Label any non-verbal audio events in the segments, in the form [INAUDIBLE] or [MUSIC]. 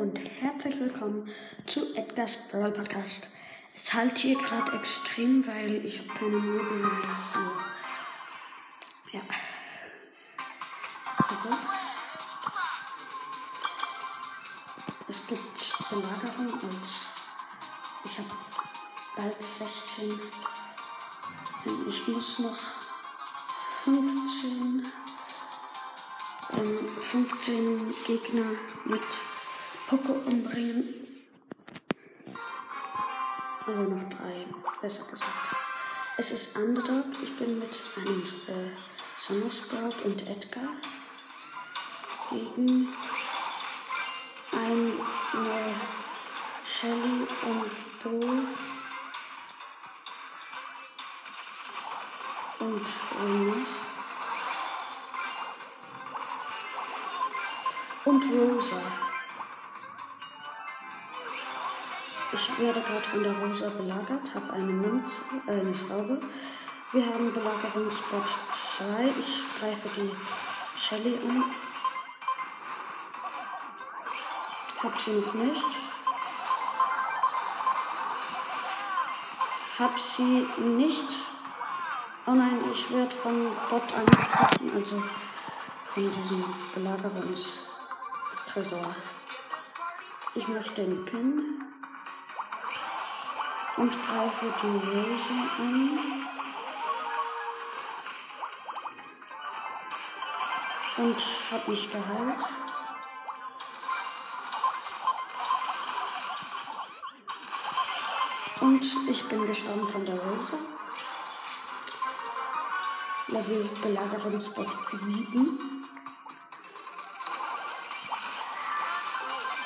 und herzlich willkommen zu Edgar's Brawl Podcast. Es halt hier gerade extrem, weil ich habe keine Möbel mehr. Ja. Also. Es gibt Belagerung und ich habe bald 16. Ich muss noch 15 15 Gegner mit Poco umbringen. Also noch drei, besser gesagt. Es ist Underdog. Ich bin mit einem äh, Summer Sprout und Edgar gegen ein äh, Shelly und Bo und noch und Rosa. Ich werde gerade von der Rosa belagert, habe eine Münze, äh, eine Schraube. Wir haben Belagerungsspot 2. Ich greife die Shelly an. Hab sie noch nicht. Hab sie nicht. Oh nein, ich werde von Bot angegriffen, also von diesem Belagerungs. Tresor. Ich mache den Pin und greife die Rose an. Und habe mich geheilt. Und ich bin gestorben von der Rose. Level Belagerungsbot 7.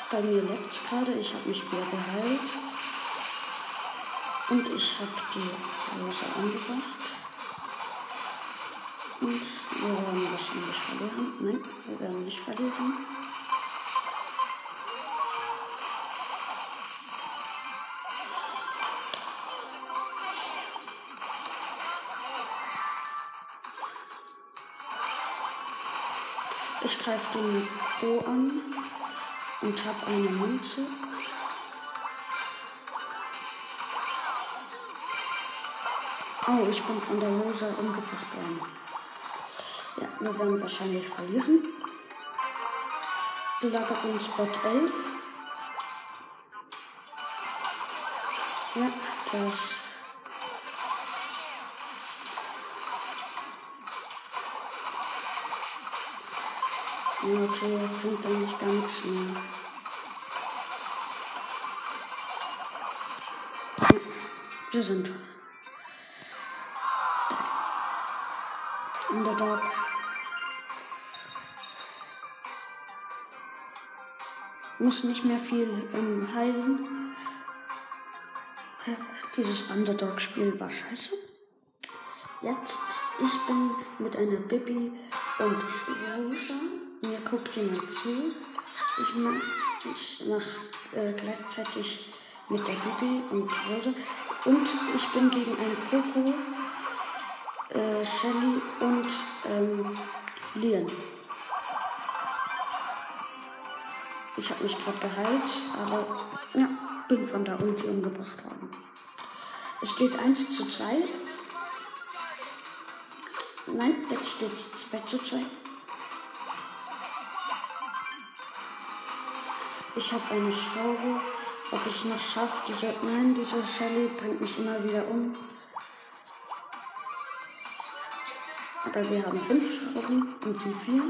Bei mir leckt gerade, ich habe mich wieder geheilt. Und ich habe die Rose angebracht. Und wir werden wahrscheinlich verlieren. Nein, wir werden nicht verlieren. Ich greife den Bo an und habe eine Münze. Oh, ich bin von der Rosa umgebracht worden. Ja, wir werden wahrscheinlich verlieren. Belagerungsspot 11. Ja, das Okay, jetzt bringt er nicht nichts mehr. Wir sind Underdog. Muss nicht mehr viel ähm, heilen. Dieses Underdog-Spiel war scheiße. Jetzt, ich bin mit einer Bibi und Rosa mir guckt jemand zu. Ich mach, ich mach äh, gleichzeitig mit der Bibi und Rose. Und ich bin gegen einen Coco, äh, Shelly und ähm, Leon. Ich habe mich gerade geheilt, aber ja, bin von der Ulti umgebracht worden. Es steht 1 zu 2. Nein, jetzt steht es 2 zu 2. Ich habe eine Schraube. Ob ich es noch schaffe, diese. Nein, diese Shelly bringt mich immer wieder um. Aber wir haben fünf Schrauben und sie vier.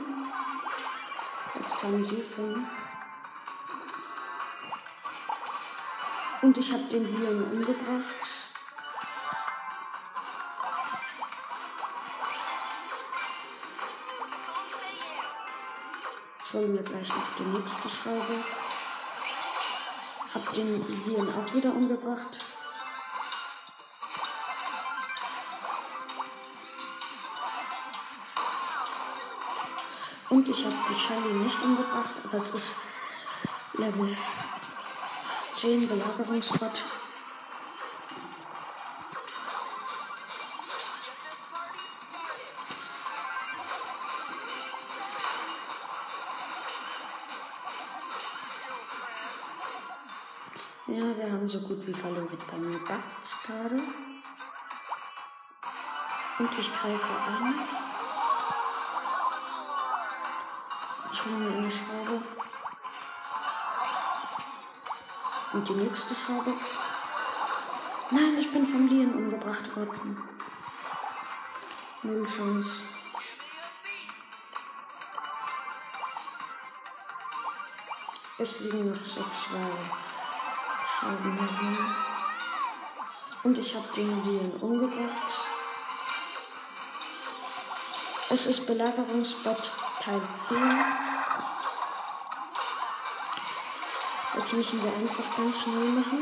Jetzt haben sie fünf. Und ich habe den hier umgebracht. Ich hole mir gleich noch die nächste Schraube. Hab den Leon auch wieder umgebracht. Und ich habe die Shelly nicht umgebracht, aber es ist Level 10 Belagerungsbot. Ja, wir haben so gut wie verloren. Bei mir backt's gerade. Und ich greife an. Eine Schraube. Und die nächste Schraube. Nein, ich bin vom Lien umgebracht worden. Null Chance. Es liegen noch so zwei Schrauben hier. Und ich habe den Lien umgebracht. Es ist Belagerungsbot Teil 10. Jetzt müssen wir einfach ganz schnell machen.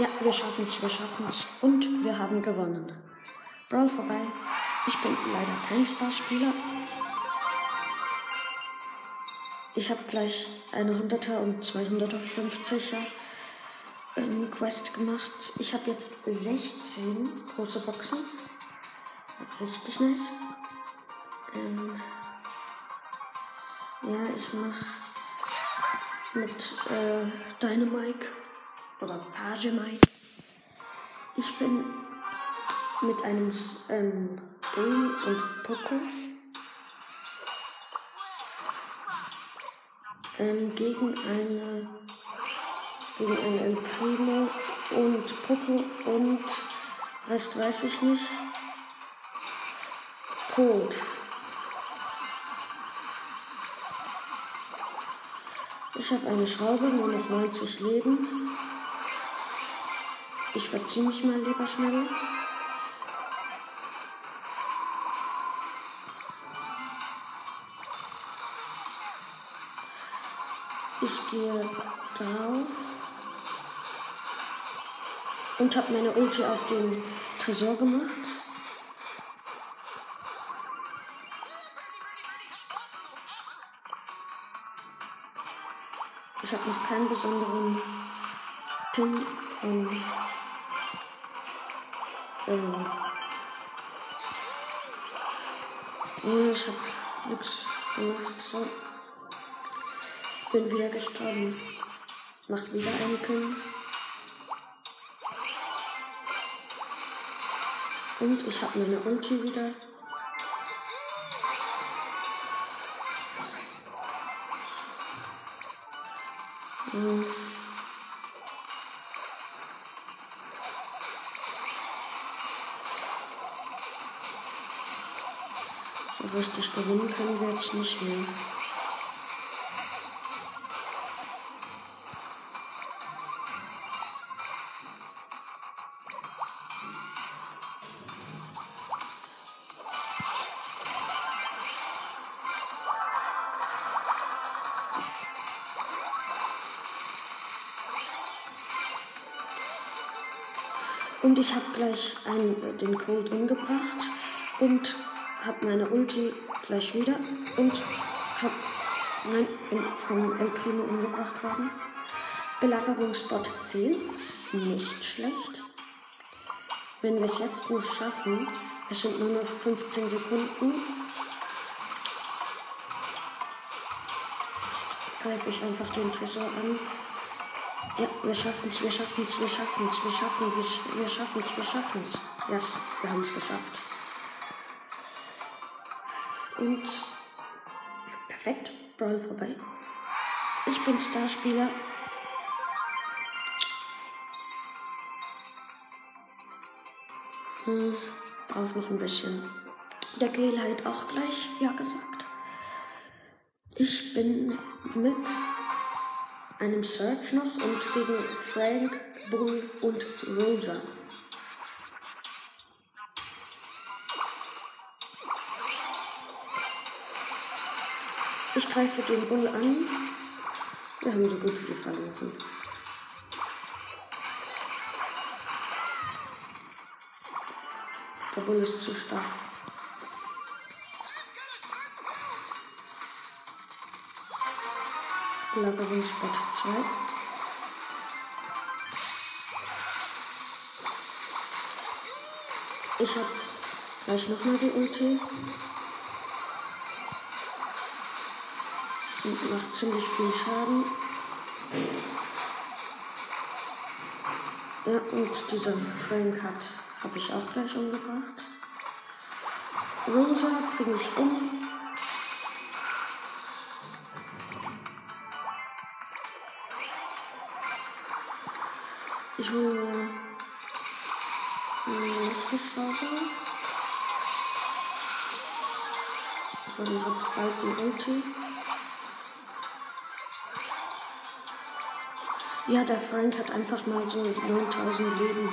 Ja, wir schaffen es, wir schaffen es. Und wir haben gewonnen. Brawl vorbei. Ich bin leider kein Starspieler. Ich habe gleich eine 100er und 250er ähm, Quest gemacht. Ich habe jetzt 16 große Boxen. Richtig nice. Ähm, ja, ich mache mit äh, Dynamike oder Page Mike. Ich bin mit einem ähm, Game und Poco ähm, gegen eine gegen eine El Primo und Poco und Rest weiß ich nicht. Code. Ich habe eine Schraube, nur noch 90 Leben. Ich verziehe mich mal lieber schnell. Ich gehe drauf und habe meine Ulti auf den Tresor gemacht. Keinen besonderen Pin von ähm, nee, ich habe nichts gemacht. So. Bin wieder gestorben. Macht wieder einen Pin. Und ich habe meine Ulti wieder. Hm. So richtig gewinnen können wir jetzt ich habe gleich einen, äh, den Cold umgebracht und habe meine Ulti gleich wieder und habe nein, bin vom El Primo umgebracht worden. Belagerungsbot 10, nicht schlecht. Wenn wir es jetzt noch schaffen, es sind nur noch 15 Sekunden, greife ich einfach den Tresor an. Ja, wir es, wir schaffen es, wir schaffen es, wir schaffen es, wir schaffen es, wir schaffen es. Ja, yes, wir haben es geschafft. Und perfekt, Brawl vorbei. Ich bin Starspieler. Hm, braucht noch ein bisschen. Der Gel halt auch gleich, ja gesagt. Ich bin mit einem Search noch und gegen Frank, Bull und Rosa. Ich greife den Bull an. Wir haben so gut wie verloren. Der Bull ist zu stark. Lagerungsbot 2. Ich habe gleich nochmal die Ulti. Und macht ziemlich viel Schaden. Ja, und dieser Frank hat, habe ich auch gleich umgebracht. Rosa bringe ich um. Hubschrauber. So, den hat bald ein Ulti. Ja, der Frank hat einfach mal so 9000 Leben.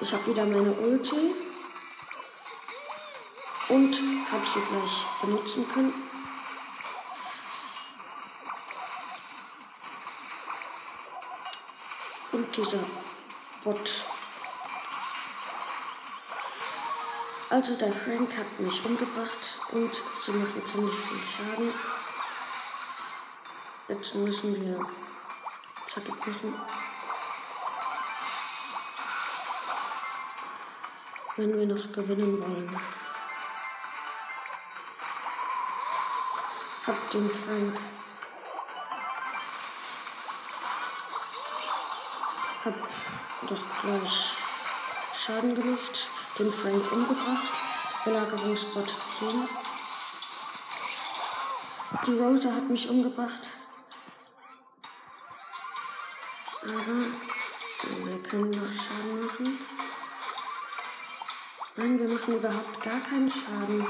Ich habe wieder meine Ulti. Und habe sie gleich benutzen können. Dieser Bot. Also der Frank hat mich umgebracht und sie machen ziemlich viel Schaden. Jetzt müssen wir zackig machen. Wenn wir noch gewinnen wollen. Hab den Frank. Doch gleich Schaden gemacht. Den Frank umgebracht. Belagerungsbot 10. Die Rosa hat mich umgebracht. Aber wir können noch Schaden machen. Nein, wir machen überhaupt gar keinen Schaden.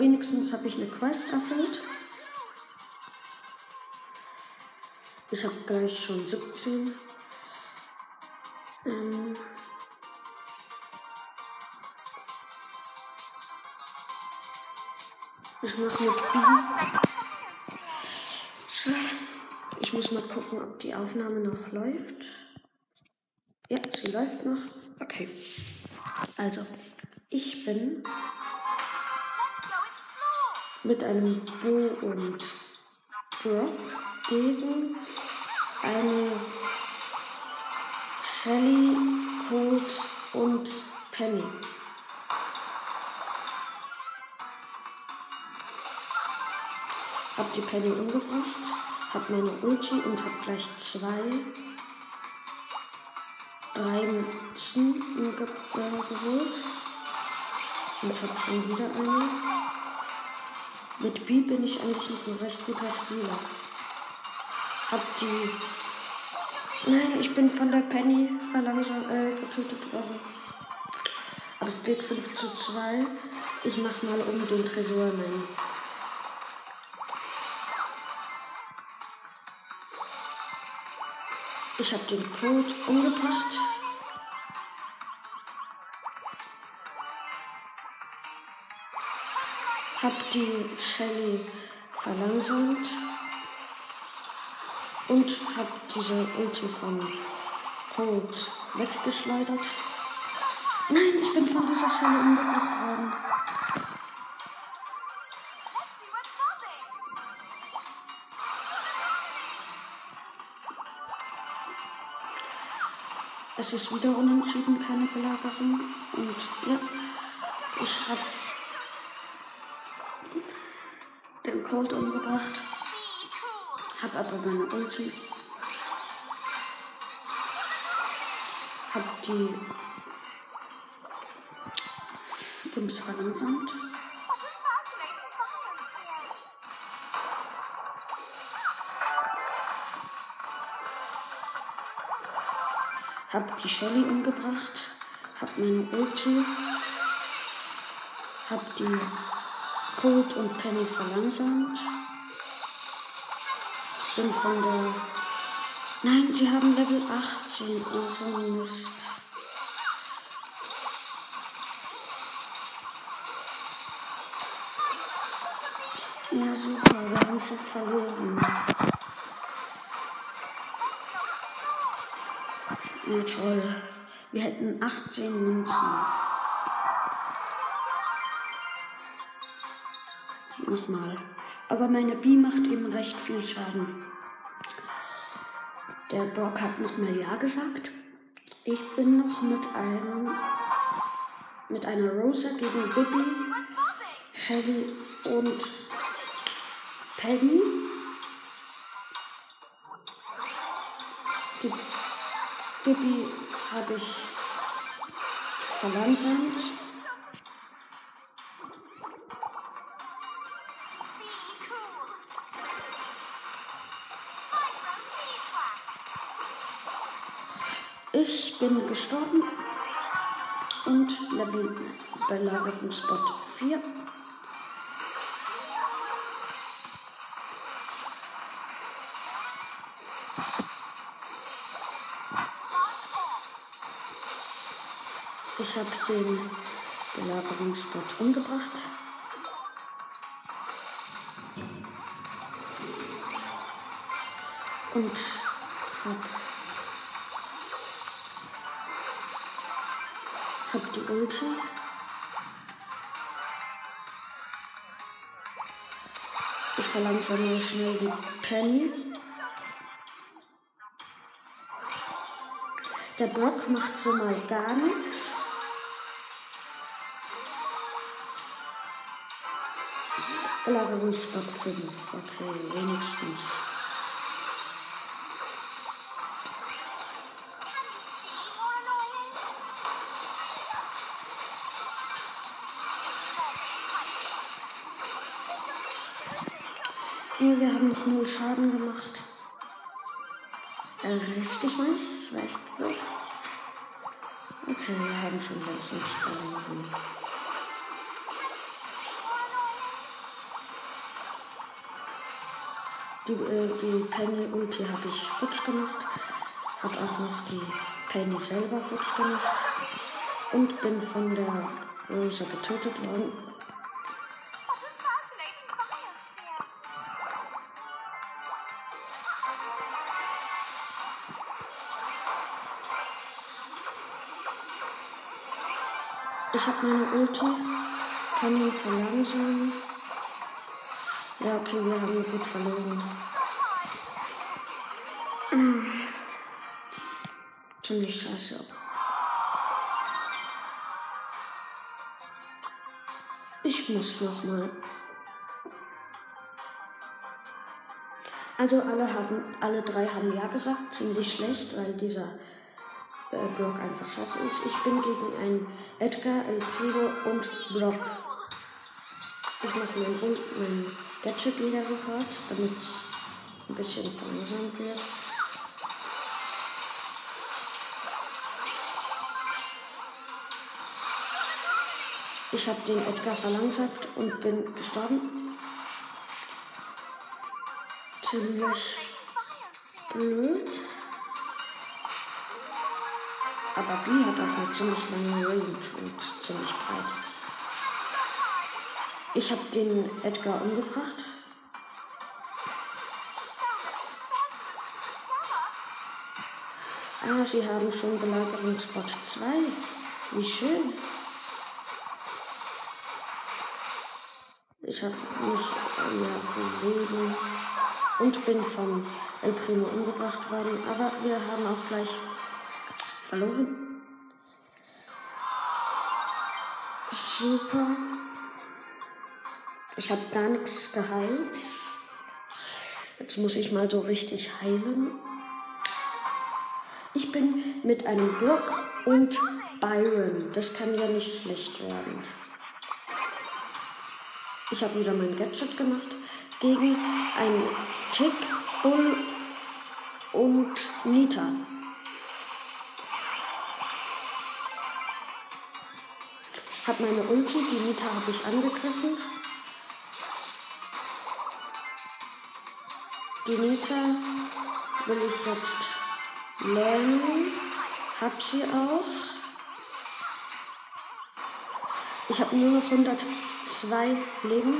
Wenigstens habe ich eine Quest erfüllt. Ich habe gleich schon 17. Ähm ich mache mit B. Ich muss mal gucken, ob die Aufnahme noch läuft. Ja, sie läuft noch. Okay. Also, ich bin mit einem Bo und Brock gegen eine Shelly, Colt und Penny. Hab die Penny umgebracht, hab meine Ulti und hab gleich zwei, drei Münzen äh, geholt. Und hab schon wieder eine. Mit B bin ich eigentlich noch ein recht guter Spieler. Hab die Nein, ich bin von der Penny verlangsamt äh, getötet worden. Aber es steht 5 zu 2. Ich mach mal um den Tresor nein. Ich habe den Code umgebracht. Hab die Shelly verlangsamt und habe diese Ulti von Cold weggeschleudert. Nein, ich bin von dieser Stelle umgebracht worden. Es ist wieder unentschieden, keine Belagerung. Und ja, ich habe Cold umgebracht. Hab aber meine Ulti. Hab die Dings verlangsamt. Hab die Shelly umgebracht. Hab meine Ulti. Hab die Cold und Penny verlangsamt bin von der. Nein, sie haben Level 18. Oh, so Mist. Ja, super, wir haben schon verloren. Ja, toll. Wir hätten 18 Münzen. Nochmal. Aber meine B macht eben recht viel Schaden. Der Brock hat nochmal Ja gesagt. Ich bin noch mit einem mit einer Rosa gegen Bibi, Shelly und Penny. Bibi habe ich verlangsamt. Bin gestorben und Level Belagerung Spot 4. Ich habe den Belagerungsspot umgebracht. Und habe hab die Ulti. Ich verlangsame schnell die Penny. Der Brock macht so mal gar nichts. Belagerungsspot 5. Okay, wenigstens. Schaden gemacht. Richtig nice, weißt du. Okay, wir haben schon letztens verloren. Die, äh, die Penny Ulti habe ich futsch gemacht. Hab auch noch die Penny selber futsch gemacht. Und bin von der Rosa getötet worden. Meine Ulti. Kann ihn verlangsamen. Ja, okay, wir haben gut verloren. [CLEARS THROAT] Ziemlich scheiße. Ich muss noch mal. Also alle haben, alle drei haben ja gesagt, ziemlich schlecht, weil dieser äh, Brock einfach scheiße ist. Ich bin gegen einen Edgar, El Primo und Brock. Ich mache mein, mein Gadget wieder sofort, damit es ein bisschen verlangsamt wird. Ich habe den Edgar verlangsamt und bin gestorben. Ziemlich blöd. Aber B hat auch eine ziemlich lange Range und ziemlich breit. Ich habe den Edgar umgebracht. Ah, sie haben schon Belagerungsspot 2. Wie schön. Ich habe mich ja Leben und bin von El Primo umgebracht worden. Aber wir haben auch gleich verloren. Super. Ich habe gar nichts geheilt. Jetzt muss ich mal so richtig heilen. Ich bin mit einem Block und Byron. Das kann ja nicht schlecht werden. Ich habe wieder mein Gadget gemacht gegen einen Tick, Bull und Nita. Hab meine Ulti, die Nita habe ich angegriffen. Die Nita will ich jetzt lernen. Hab sie auch. Ich habe nur noch 102 Leben.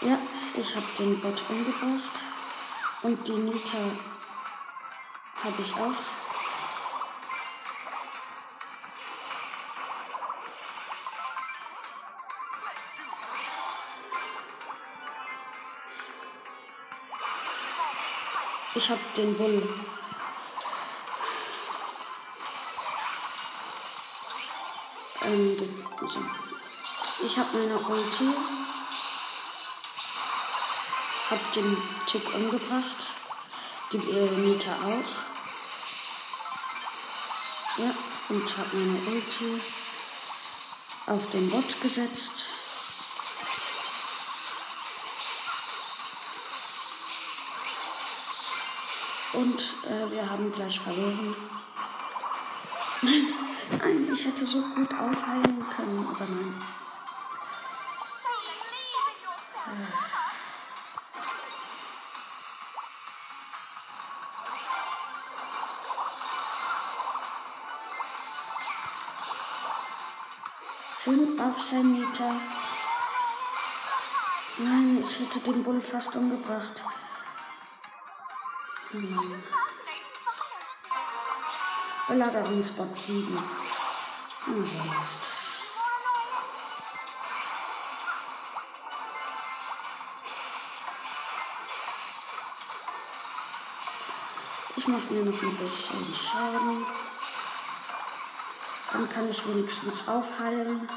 Ja, ich habe den Bot umgebracht. Und die Nita habe ich auch. Ich habe den Bull. Ähm, ich habe meine Ulti. Hab den Tick umgebracht. Die äh, Mieter auch. Ja, und hab meine Ulti auf den Bot gesetzt. Und äh, wir haben gleich verloren. Nein, nein, ich hätte so gut aufheilen können, aber nein. Meter. Nein, ich hätte den Bull fast umgebracht. Hm. Belagerungsbot 7. Hm, sonst. Ich mache mir noch ein bisschen Schaden. Dann kann ich wenigstens aufheilen.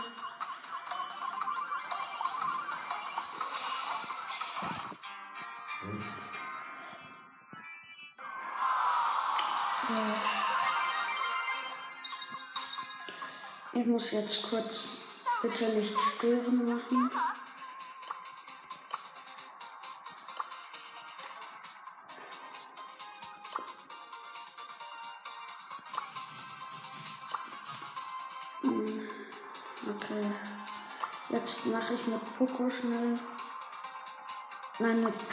Ich muss jetzt kurz bitte nicht stören machen. Hm, Okay. Jetzt mache ich mit Poco schnell. Nein, mit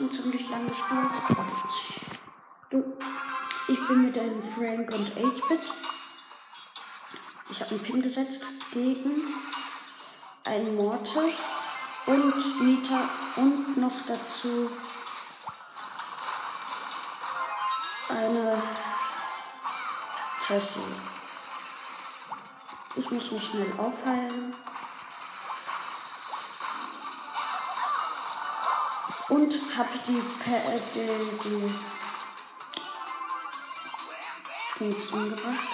schon ziemlich lange gespielt. Du, ich bin mit einem Frank und 8-Bit. Ich habe einen Pin gesetzt gegen einen Mortis und Nita und noch dazu eine Jessie. Ich muss mich schnell aufheilen. Und habe die, äh, die, die Dings umgebracht.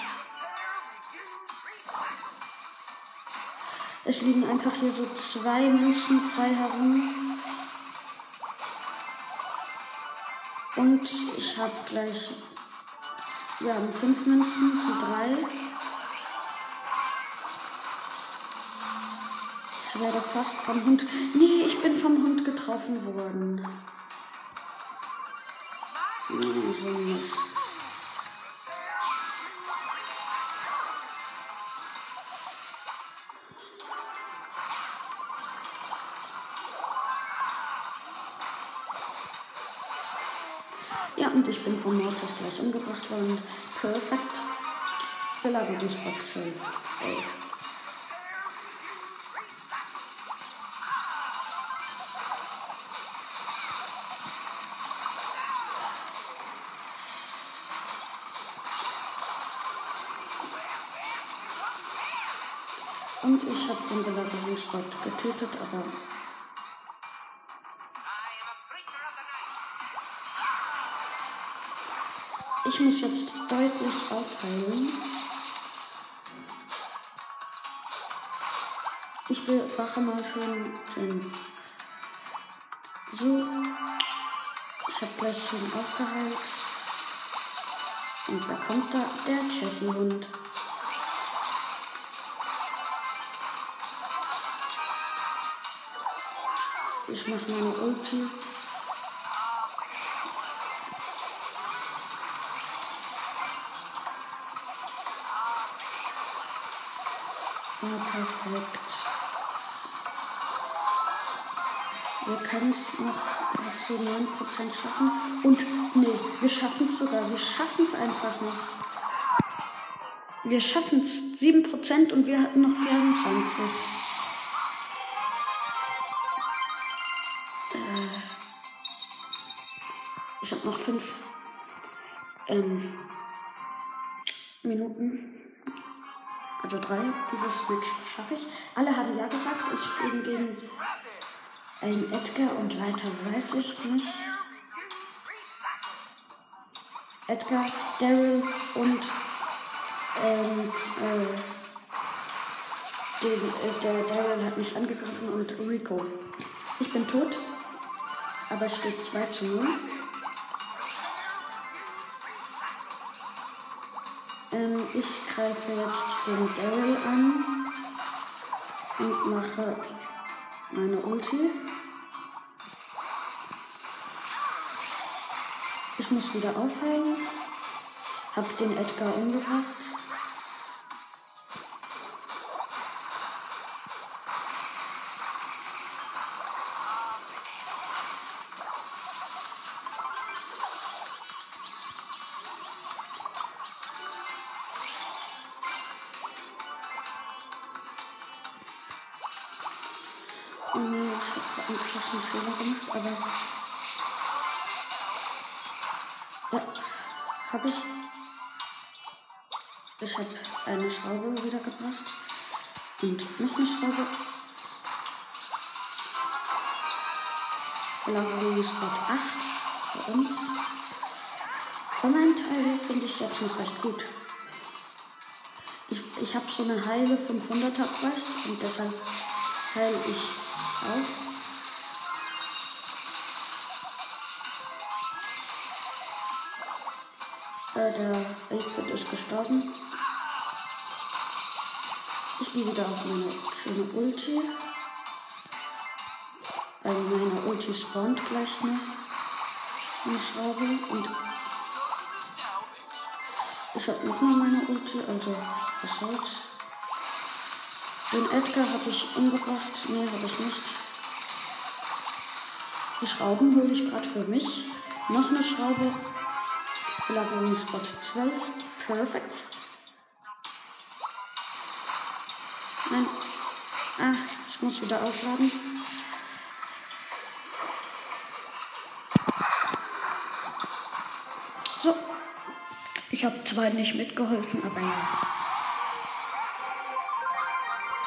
Es liegen einfach hier so zwei Münzen frei herum. Und ich habe gleich. Wir haben fünf Münzen zu drei. Ich werde fast vom Hund. Nee, ich bin vom Hund getroffen worden. Ja, und ich bin von Mortis gleich umgebracht worden. Perfekt. Belagerungsbox safe. Den Belagerungsbot getötet, aber ich muss jetzt deutlich aufheilen. Ich bewache mal schön den. So. Ich habe gleich schön aufgeheilt. Und da kommt da der Jessie-Hund. Ich mache meine Ulti. Ja, perfekt. Wir können es noch zu 9% schaffen. Und nee, wir schaffen es sogar. Wir schaffen es einfach noch. Wir schaffen es 7% und wir hatten noch 24. 5 ähm, Minuten. Also drei. Dieses Match schaffe ich. Alle haben ja gesagt. Ich bin gegen ein Edgar und weiter weiß ich nicht. Edgar, Daryl und ähm, äh, den, äh, der Daryl hat mich angegriffen und Rico. Ich bin tot, aber es steht 2 zu 0. ich greife jetzt den Daryl an und mache meine Ulti. Ich muss wieder aufheilen. Hab den Edgar umgebracht. Und noch eine Schraube. Lagerungsspot 8 für uns. Von meinem Teil finde ich es jetzt noch recht gut. Ich, ich habe so eine heile 500er Quest und deshalb heile ich auf. Äh, der 8 ist gestorben. Gehe wieder auf meine schöne Ulti. Also meine Ulti spawnt gleich noch eine Schraube und ich habe nochmal meine Ulti, also was soll's. Den Edgar habe ich umgebracht. Nee, habe ich nicht. Die Schrauben hole ich gerade für mich. Noch eine Schraube. Belagerungsspot 12. Perfekt. Nein. Ah, ich muss wieder aufladen. So. Ich habe zwar nicht mitgeholfen, aber ja.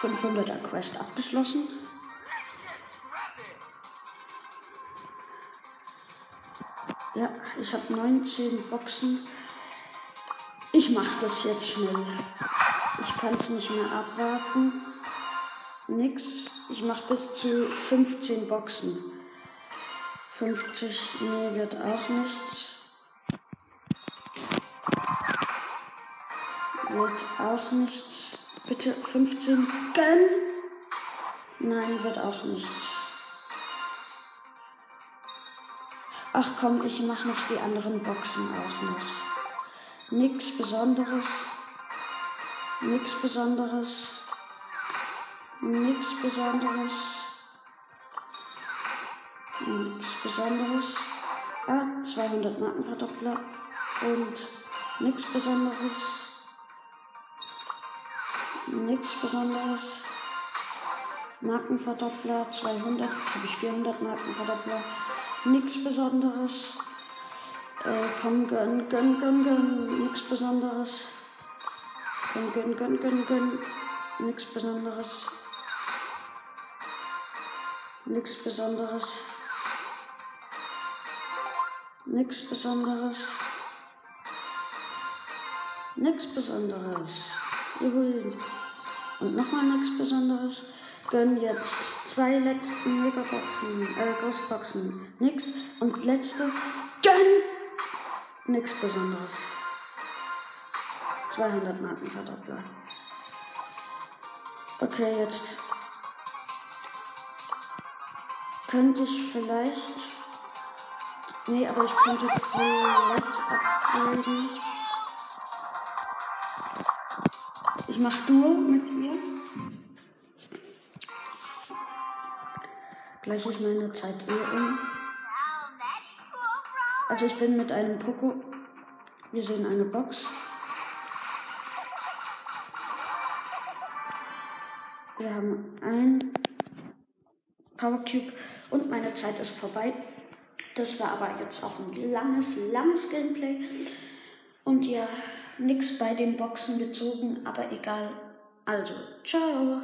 500er Quest abgeschlossen. Ja, ich habe 19 Boxen. Ich mache das jetzt schnell. Kann es nicht mehr abwarten. Nix. Ich mache bis zu 15 Boxen. 50, nee, wird auch nichts. Wird auch nichts. Bitte 15 gönn. Nein, wird auch nichts. Ach komm, ich mach noch die anderen Boxen auch noch. Nix Besonderes. Nix Besonderes. Nix Besonderes. Nix Besonderes. Ah, 200 Markenverdoppler. Und nix Besonderes. Nix Besonderes. Markenverdoppler 200. Jetzt habe ich 400 Markenverdoppler. Nichts Besonderes. Äh, komm, gönn, gönn, gönn, gönn. Nichts Besonderes. Gönn, gönn, gönn, gönn, gönn. Nichts Besonderes. Nichts Besonderes. Nichts Besonderes. Nichts Besonderes. Juhu. Und nochmal nichts Besonderes. Gönn jetzt zwei letzten Megaboxen, äh, Ghostboxen. Nix. Und letzte. Gönn! Nix Besonderes. 200 Marken Verdoppler. Okay, jetzt könnte ich vielleicht. Nee, aber ich könnte komplett upgraden. Ich mach Duo mit ihr. Gleich ich meine Zeit eh um. Also ich bin mit einem Poco. Wir sehen eine Box. Wir haben ein Power Cube und meine Zeit ist vorbei. Das war aber jetzt auch ein langes, langes Gameplay. Und ja, nichts bei den Boxen gezogen, aber egal. Also, ciao.